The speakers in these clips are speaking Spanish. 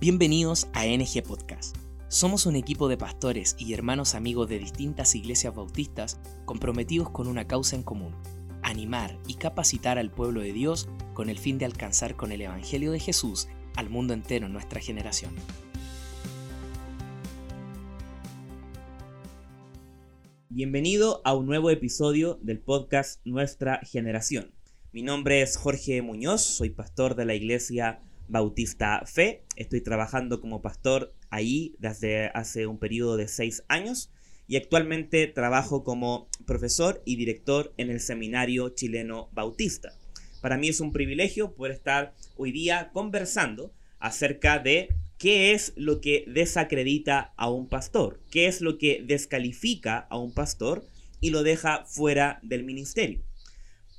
Bienvenidos a NG Podcast. Somos un equipo de pastores y hermanos amigos de distintas iglesias bautistas comprometidos con una causa en común, animar y capacitar al pueblo de Dios con el fin de alcanzar con el Evangelio de Jesús al mundo entero en nuestra generación. Bienvenido a un nuevo episodio del podcast Nuestra Generación. Mi nombre es Jorge Muñoz, soy pastor de la iglesia Bautista Fe. Estoy trabajando como pastor ahí desde hace un periodo de seis años y actualmente trabajo como profesor y director en el Seminario Chileno Bautista. Para mí es un privilegio poder estar hoy día conversando acerca de qué es lo que desacredita a un pastor, qué es lo que descalifica a un pastor y lo deja fuera del ministerio.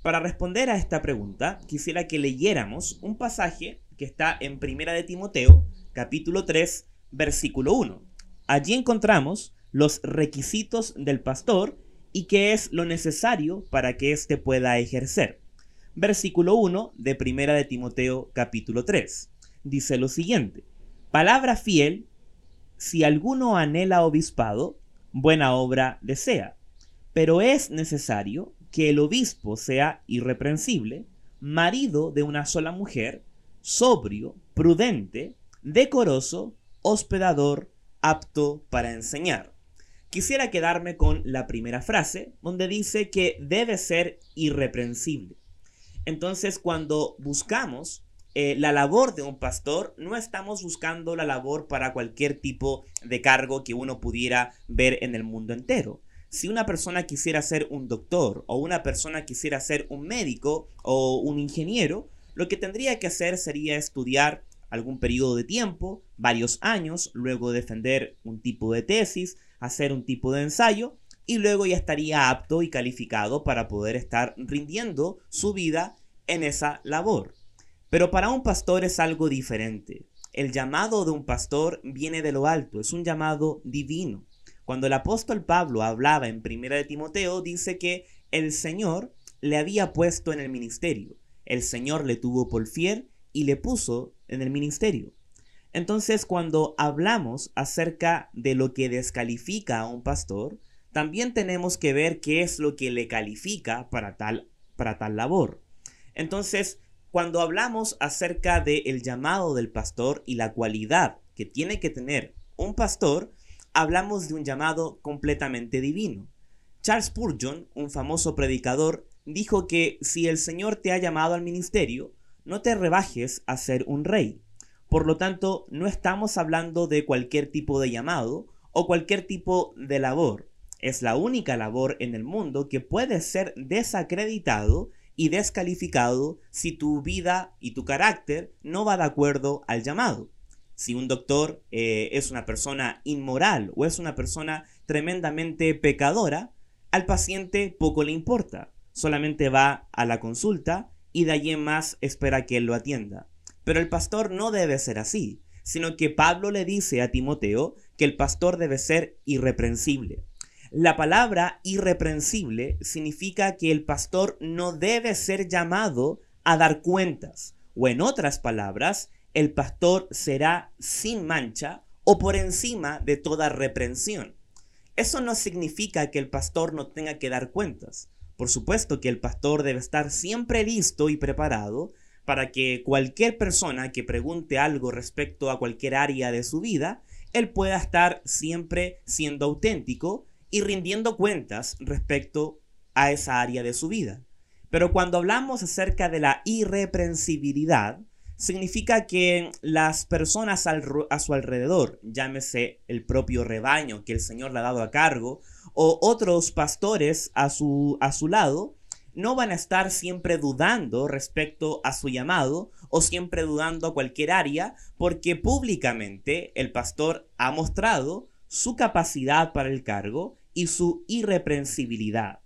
Para responder a esta pregunta, quisiera que leyéramos un pasaje que está en Primera de Timoteo, capítulo 3, versículo 1. Allí encontramos los requisitos del pastor y qué es lo necesario para que éste pueda ejercer. Versículo 1 de Primera de Timoteo, capítulo 3. Dice lo siguiente: Palabra fiel, si alguno anhela obispado, buena obra desea. Pero es necesario que el obispo sea irreprensible, marido de una sola mujer, sobrio, prudente, decoroso, hospedador, apto para enseñar. Quisiera quedarme con la primera frase, donde dice que debe ser irreprensible. Entonces, cuando buscamos eh, la labor de un pastor, no estamos buscando la labor para cualquier tipo de cargo que uno pudiera ver en el mundo entero. Si una persona quisiera ser un doctor o una persona quisiera ser un médico o un ingeniero, lo que tendría que hacer sería estudiar algún periodo de tiempo, varios años, luego defender un tipo de tesis, hacer un tipo de ensayo y luego ya estaría apto y calificado para poder estar rindiendo su vida en esa labor. Pero para un pastor es algo diferente. El llamado de un pastor viene de lo alto, es un llamado divino. Cuando el apóstol Pablo hablaba en Primera de Timoteo, dice que el Señor le había puesto en el ministerio el Señor le tuvo por fiel y le puso en el ministerio. Entonces, cuando hablamos acerca de lo que descalifica a un pastor, también tenemos que ver qué es lo que le califica para tal, para tal labor. Entonces, cuando hablamos acerca del llamado del pastor y la cualidad que tiene que tener un pastor, hablamos de un llamado completamente divino. Charles Spurgeon, un famoso predicador, dijo que si el Señor te ha llamado al ministerio, no te rebajes a ser un rey. Por lo tanto, no estamos hablando de cualquier tipo de llamado o cualquier tipo de labor. Es la única labor en el mundo que puede ser desacreditado y descalificado si tu vida y tu carácter no va de acuerdo al llamado. Si un doctor eh, es una persona inmoral o es una persona tremendamente pecadora, al paciente poco le importa solamente va a la consulta y de allí en más espera que él lo atienda. Pero el pastor no debe ser así, sino que Pablo le dice a Timoteo que el pastor debe ser irreprensible. La palabra irreprensible significa que el pastor no debe ser llamado a dar cuentas, o en otras palabras, el pastor será sin mancha o por encima de toda reprensión. Eso no significa que el pastor no tenga que dar cuentas. Por supuesto que el pastor debe estar siempre listo y preparado para que cualquier persona que pregunte algo respecto a cualquier área de su vida, él pueda estar siempre siendo auténtico y rindiendo cuentas respecto a esa área de su vida. Pero cuando hablamos acerca de la irreprensibilidad, significa que las personas a su alrededor, llámese el propio rebaño que el Señor le ha dado a cargo, o otros pastores a su, a su lado, no van a estar siempre dudando respecto a su llamado o siempre dudando a cualquier área, porque públicamente el pastor ha mostrado su capacidad para el cargo y su irreprensibilidad.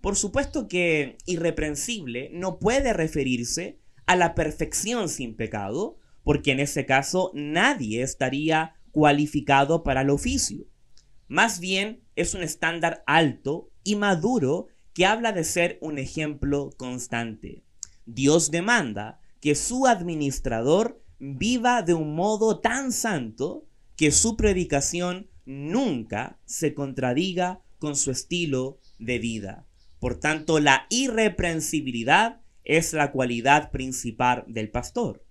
Por supuesto que irreprensible no puede referirse a la perfección sin pecado, porque en ese caso nadie estaría cualificado para el oficio. Más bien es un estándar alto y maduro que habla de ser un ejemplo constante. Dios demanda que su administrador viva de un modo tan santo que su predicación nunca se contradiga con su estilo de vida. Por tanto, la irreprensibilidad es la cualidad principal del pastor.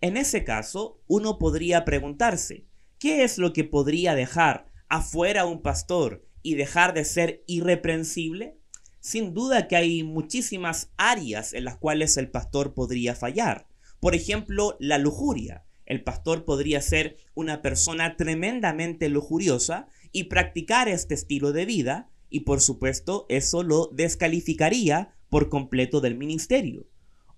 En ese caso, uno podría preguntarse, ¿qué es lo que podría dejar afuera un pastor y dejar de ser irreprensible? Sin duda que hay muchísimas áreas en las cuales el pastor podría fallar. Por ejemplo, la lujuria. El pastor podría ser una persona tremendamente lujuriosa y practicar este estilo de vida y por supuesto eso lo descalificaría por completo del ministerio.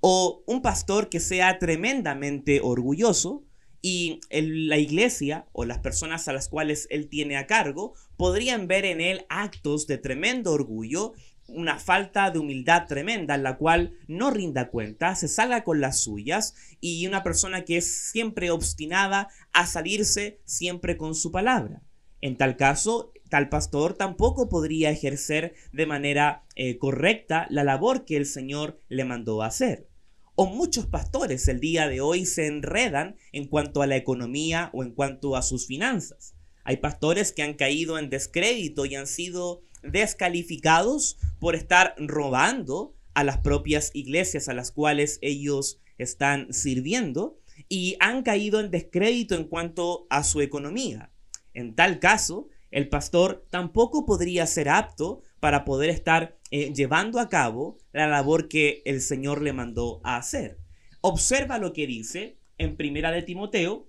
O un pastor que sea tremendamente orgulloso y la iglesia o las personas a las cuales él tiene a cargo podrían ver en él actos de tremendo orgullo una falta de humildad tremenda en la cual no rinda cuenta, se salga con las suyas y una persona que es siempre obstinada a salirse siempre con su palabra. En tal caso, tal pastor tampoco podría ejercer de manera eh, correcta la labor que el Señor le mandó hacer. O muchos pastores el día de hoy se enredan en cuanto a la economía o en cuanto a sus finanzas. Hay pastores que han caído en descrédito y han sido descalificados por estar robando a las propias iglesias a las cuales ellos están sirviendo y han caído en descrédito en cuanto a su economía. En tal caso, el pastor tampoco podría ser apto para poder estar eh, llevando a cabo la labor que el Señor le mandó a hacer. Observa lo que dice en Primera de Timoteo,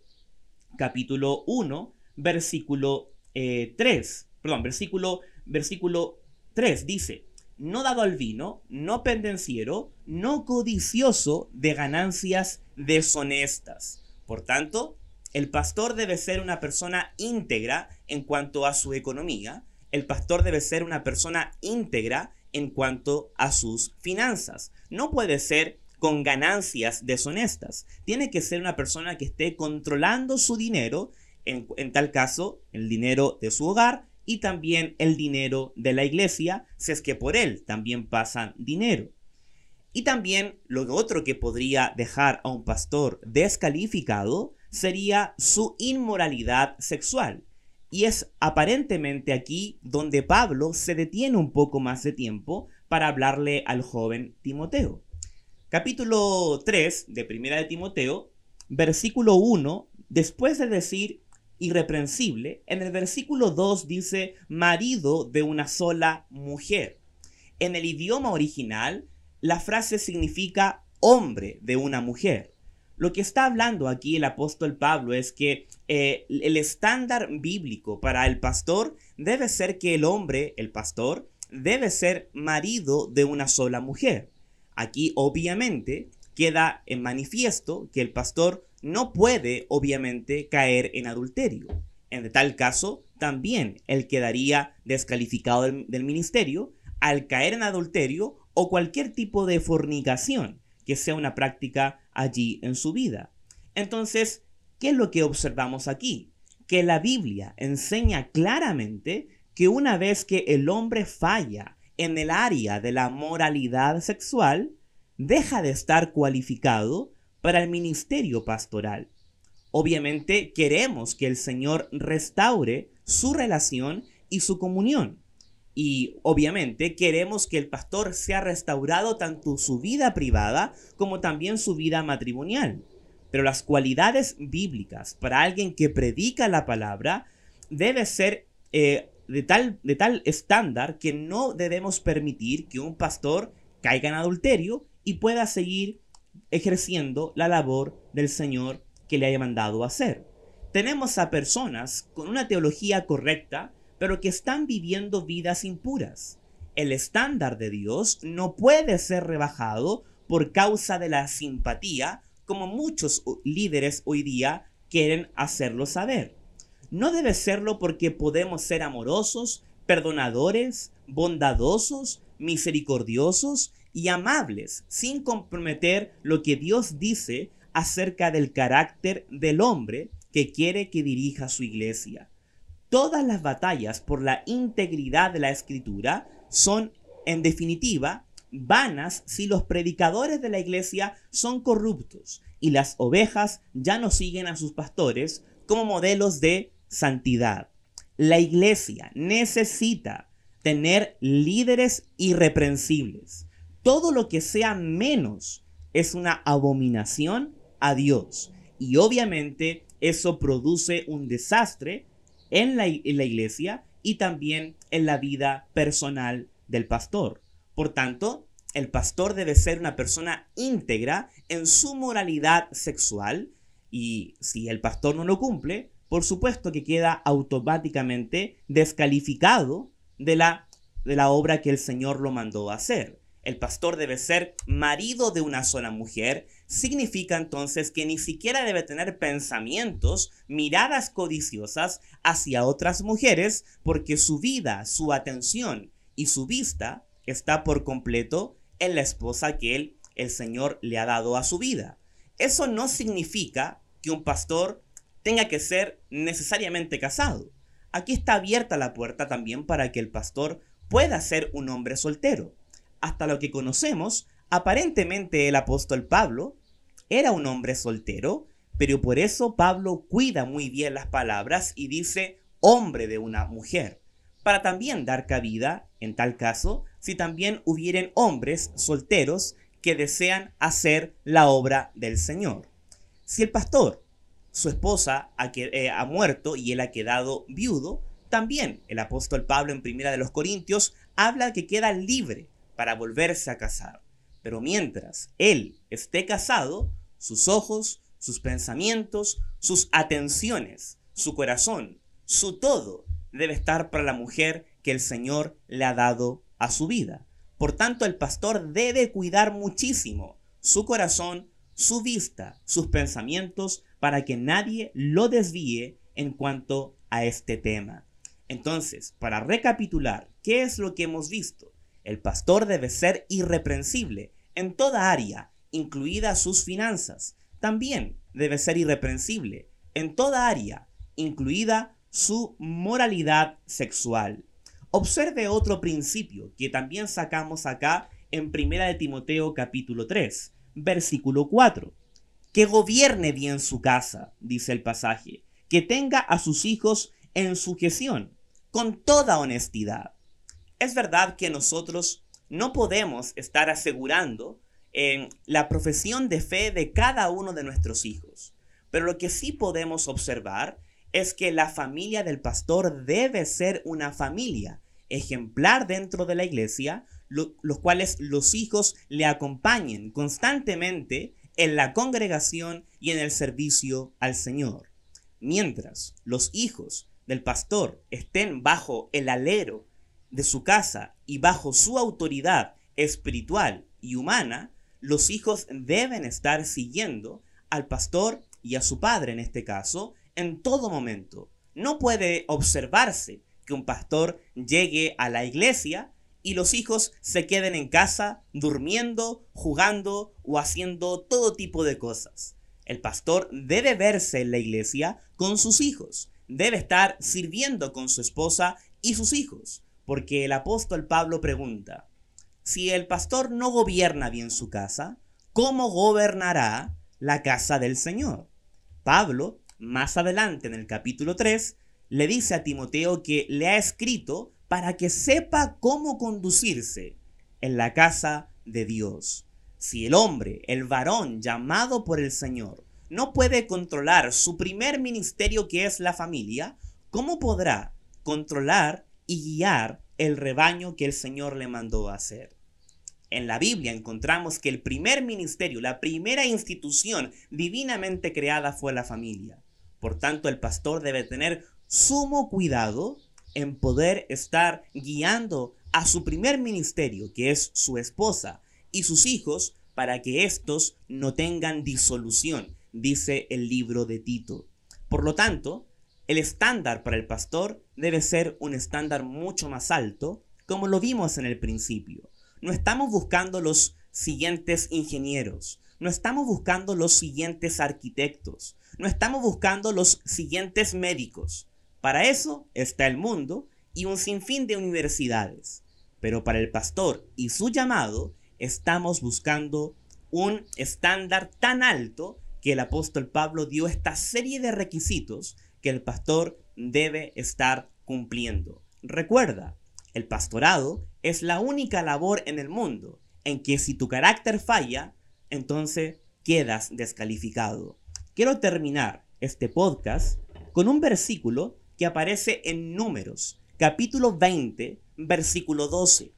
capítulo 1, versículo 3, eh, perdón, versículo versículo 3 dice, no dado al vino, no pendenciero, no codicioso de ganancias deshonestas. Por tanto, el pastor debe ser una persona íntegra en cuanto a su economía, el pastor debe ser una persona íntegra en cuanto a sus finanzas. No puede ser con ganancias deshonestas. Tiene que ser una persona que esté controlando su dinero, en, tal caso, el dinero de su hogar, y también el dinero de la iglesia, si es que por él también pasa dinero. Y también lo otro que podría dejar a un pastor descalificado sería su inmoralidad sexual. Y es aparentemente aquí donde Pablo se detiene un poco más de tiempo para hablarle al joven Timoteo. Capítulo 3 de Primera de Timoteo, versículo 1, después de decir irreprensible, en el versículo 2 dice marido de una sola mujer. En el idioma original, la frase significa hombre de una mujer. Lo que está hablando aquí el apóstol Pablo es que eh, el estándar bíblico para el pastor debe ser que el hombre, el pastor, debe ser marido de una sola mujer. Aquí obviamente queda en manifiesto que el pastor no puede obviamente caer en adulterio. En tal caso, también él quedaría descalificado del, ministerio al caer en adulterio o cualquier tipo de fornicación que sea una práctica allí en su vida. Entonces, ¿qué es lo que observamos aquí? Que la Biblia enseña claramente que una vez que el hombre falla en el área de la moralidad sexual, deja de estar cualificado para el ministerio pastoral. Obviamente queremos que el Señor restaure su relación y su comunión. Y obviamente queremos que el pastor sea restaurado tanto su vida privada como también su vida matrimonial. Pero las cualidades bíblicas para alguien que predica la palabra debe ser eh, de, tal, de tal estándar que no debemos permitir que un pastor caiga en adulterio y pueda seguir ejerciendo la labor del Señor que le haya mandado hacer. Tenemos a personas con una teología correcta, pero que están viviendo vidas impuras. El estándar de Dios no puede ser rebajado por causa de la simpatía, como muchos líderes hoy día quieren hacerlo saber. No debe serlo porque podemos ser amorosos, perdonadores, bondadosos, misericordiosos y amables, sin comprometer lo que Dios dice acerca del carácter del hombre que quiere que dirija su iglesia. Todas las batallas por la integridad de la escritura son, en definitiva, vanas si los predicadores de la iglesia son corruptos y las ovejas ya no siguen a sus pastores como modelos de santidad. La iglesia necesita tener líderes irreprensibles. Todo lo que sea menos es una abominación a Dios. Y obviamente eso produce un desastre en la, en la iglesia y también en la vida personal del pastor. Por tanto, el pastor debe ser una persona íntegra en su moralidad sexual y si el pastor no lo cumple, por supuesto que queda automáticamente descalificado de la, de la obra que el Señor lo mandó a hacer. El pastor debe ser marido de una sola mujer, significa entonces que ni siquiera debe tener pensamientos, miradas codiciosas hacia otras mujeres, porque su vida, su atención y su vista está por completo en la esposa que él, el Señor, le ha dado a su vida. Eso no significa que un pastor tenga que ser necesariamente casado. Aquí está abierta la puerta también para que el pastor pueda ser un hombre soltero. Hasta lo que conocemos, aparentemente el apóstol Pablo era un hombre soltero, pero por eso Pablo cuida muy bien las palabras y dice hombre de una mujer, para también dar cabida, en tal caso, si también hubieren hombres solteros que desean hacer la obra del Señor. Si el pastor, su esposa ha, eh, ha muerto y él ha quedado viudo, también el apóstol Pablo en Primera de los Corintios habla que queda libre para volverse a casar. Pero mientras él esté casado, sus ojos, sus pensamientos, sus atenciones, su corazón, su todo debe estar para la mujer que el Señor le ha dado a su vida. Por tanto, el pastor debe cuidar muchísimo su corazón, su vista, sus pensamientos, para que nadie lo desvíe en cuanto a este tema. Entonces, para recapitular, ¿qué es lo que hemos visto? El pastor debe ser irreprensible en toda área, incluidas sus finanzas. También debe ser irreprensible en toda área, incluida su moralidad sexual. Observe otro principio que también sacamos acá en 1 de Timoteo capítulo 3, versículo 4. Que gobierne bien su casa, dice el pasaje, que tenga a sus hijos en sujeción, con toda honestidad. Es verdad que nosotros no podemos estar asegurando en la profesión de fe de cada uno de nuestros hijos, pero lo que sí podemos observar es que la familia del pastor debe ser una familia ejemplar dentro de la iglesia, los cuales los hijos le acompañen constantemente en la congregación y en el servicio al Señor. Mientras los hijos del pastor estén bajo el alero de su casa y bajo su autoridad espiritual y humana, los hijos deben estar siguiendo al pastor y a su padre en este caso en todo momento. No puede observarse que un pastor llegue a la iglesia y los hijos se queden en casa durmiendo, jugando o haciendo todo tipo de cosas. El pastor debe verse en la iglesia con sus hijos, debe estar sirviendo con su esposa y sus hijos, porque el apóstol Pablo pregunta, si el pastor no gobierna bien su casa, ¿cómo gobernará la casa del Señor? Pablo, más adelante en el capítulo 3, le dice a Timoteo que le ha escrito para que sepa cómo conducirse en la casa de Dios. Si el hombre, el varón llamado por el Señor, no puede controlar su primer ministerio que es la familia, ¿cómo podrá controlar y guiar el rebaño que el Señor le mandó hacer? En la Biblia encontramos que el primer ministerio, la primera institución divinamente creada fue la familia. Por tanto, el pastor debe tener sumo cuidado en poder estar guiando a su primer ministerio, que es su esposa, y sus hijos, para que éstos no tengan disolución, dice el libro de Tito. Por lo tanto, el estándar para el pastor debe ser un estándar mucho más alto, como lo vimos en el principio. No estamos buscando los siguientes ingenieros, no estamos buscando los siguientes arquitectos, no estamos buscando los siguientes médicos. Para eso está el mundo y un sinfín de universidades. Pero para el pastor y su llamado, estamos buscando un estándar tan alto que el apóstol Pablo dio esta serie de requisitos que el pastor debe estar cumpliendo. Recuerda, el pastorado es la única labor en el mundo en que si tu carácter falla, entonces quedas descalificado. Quiero terminar este podcast con un versículo que aparece en Números, capítulo 20, versículo 12.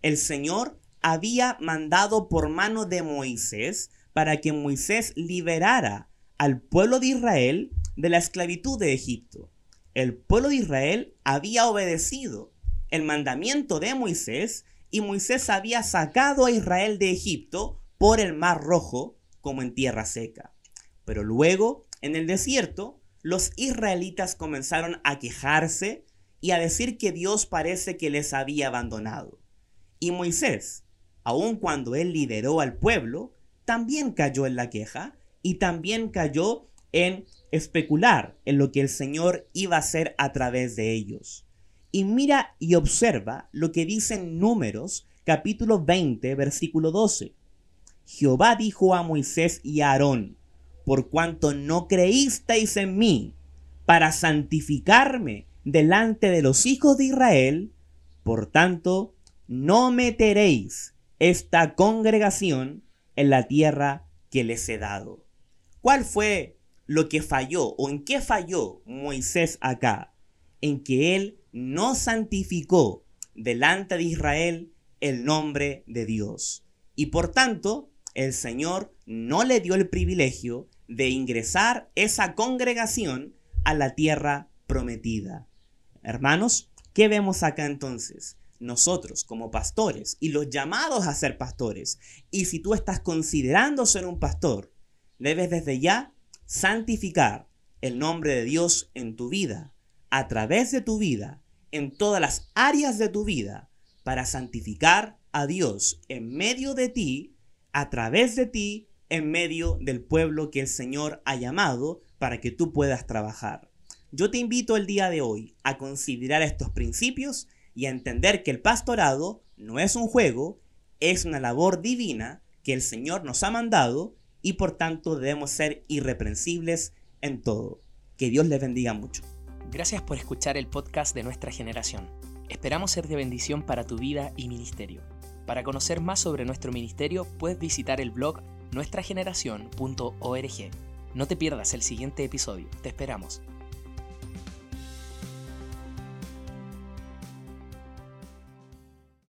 El Señor había mandado por mano de Moisés para que Moisés liberara al pueblo de Israel de la esclavitud de Egipto. El pueblo de Israel había obedecido el mandamiento de Moisés y Moisés había sacado a Israel de Egipto por el mar rojo como en tierra seca. Pero luego, en el desierto, los israelitas comenzaron a quejarse y a decir que Dios parece que les había abandonado. Y Moisés, aun cuando él lideró al pueblo, también cayó en la queja y también cayó en especular en lo que el Señor iba a hacer a través de ellos. Y mira y observa lo que dicen Números capítulo 20 versículo 12. Jehová dijo a Moisés y a Aarón, por cuanto no creísteis en mí para santificarme delante de los hijos de Israel, por tanto, no meteréis esta congregación en la tierra que les he dado. ¿Cuál fue lo que falló o en qué falló Moisés acá? En que él no santificó delante de Israel el nombre de Dios. Y por tanto, el Señor no le dio el privilegio de ingresar esa congregación a la tierra prometida. Hermanos, ¿qué vemos acá entonces? Nosotros como pastores y los llamados a ser pastores, y si tú estás considerando ser un pastor, debes desde ya santificar el nombre de Dios en tu vida, a través de tu vida, en todas las áreas de tu vida, para santificar a Dios en medio de ti a través de ti en medio del pueblo que el Señor ha llamado para que tú puedas trabajar. Yo te invito el día de hoy a considerar estos principios y a entender que el pastorado no es un juego, es una labor divina que el Señor nos ha mandado y por tanto debemos ser irreprensibles en todo. Que Dios les bendiga mucho. Gracias por escuchar el podcast de nuestra generación. Esperamos ser de bendición para tu vida y ministerio. Para conocer más sobre nuestro ministerio, puedes visitar el blog nuestrageneración.org. No te pierdas el siguiente episodio. Te esperamos.